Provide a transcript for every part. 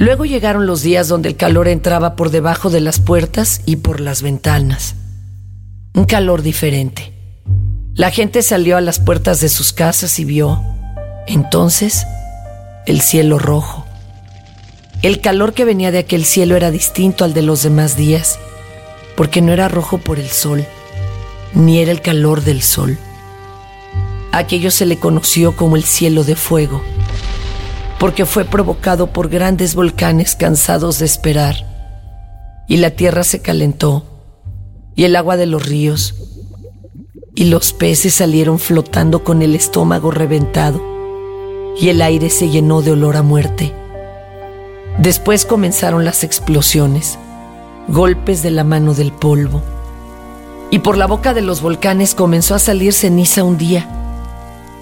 Luego llegaron los días donde el calor entraba por debajo de las puertas y por las ventanas. Un calor diferente. La gente salió a las puertas de sus casas y vio, entonces, el cielo rojo. El calor que venía de aquel cielo era distinto al de los demás días, porque no era rojo por el sol, ni era el calor del sol. Aquello se le conoció como el cielo de fuego porque fue provocado por grandes volcanes cansados de esperar. Y la tierra se calentó, y el agua de los ríos, y los peces salieron flotando con el estómago reventado, y el aire se llenó de olor a muerte. Después comenzaron las explosiones, golpes de la mano del polvo, y por la boca de los volcanes comenzó a salir ceniza un día,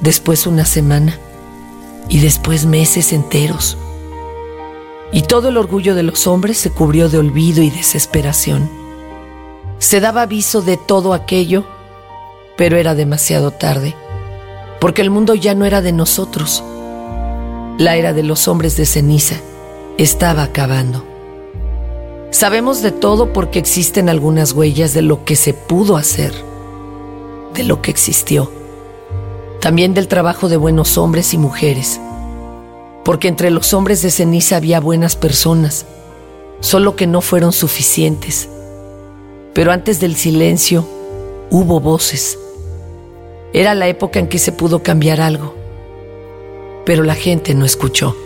después una semana y después meses enteros. Y todo el orgullo de los hombres se cubrió de olvido y desesperación. Se daba aviso de todo aquello, pero era demasiado tarde, porque el mundo ya no era de nosotros. La era de los hombres de ceniza estaba acabando. Sabemos de todo porque existen algunas huellas de lo que se pudo hacer, de lo que existió también del trabajo de buenos hombres y mujeres, porque entre los hombres de ceniza había buenas personas, solo que no fueron suficientes. Pero antes del silencio hubo voces. Era la época en que se pudo cambiar algo, pero la gente no escuchó.